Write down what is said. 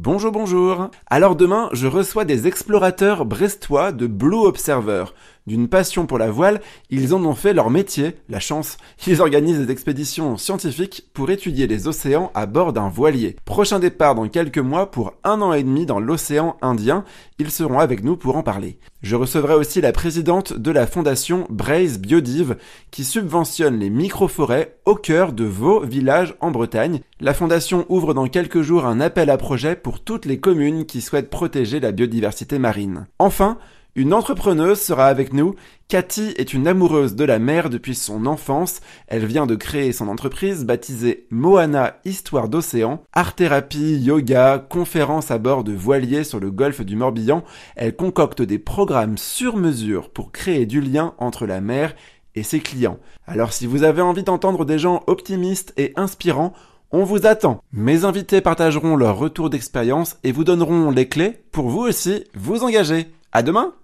Bonjour, bonjour. Alors demain, je reçois des explorateurs brestois de Blue Observer. D'une passion pour la voile, ils en ont fait leur métier, la chance. Ils organisent des expéditions scientifiques pour étudier les océans à bord d'un voilier. Prochain départ dans quelques mois pour un an et demi dans l'océan Indien. Ils seront avec nous pour en parler. Je recevrai aussi la présidente de la fondation Braise Biodive qui subventionne les microforêts au cœur de vos villages en Bretagne. La fondation ouvre dans quelques jours un appel à projet pour toutes les communes qui souhaitent protéger la biodiversité marine. Enfin, une entrepreneuse sera avec nous. Cathy est une amoureuse de la mer depuis son enfance. Elle vient de créer son entreprise baptisée Moana Histoire d'océan. Art thérapie, yoga, conférences à bord de voiliers sur le golfe du Morbihan. Elle concocte des programmes sur mesure pour créer du lien entre la mer et ses clients. Alors si vous avez envie d'entendre des gens optimistes et inspirants, on vous attend. Mes invités partageront leur retour d'expérience et vous donneront les clés pour vous aussi vous engager. À demain!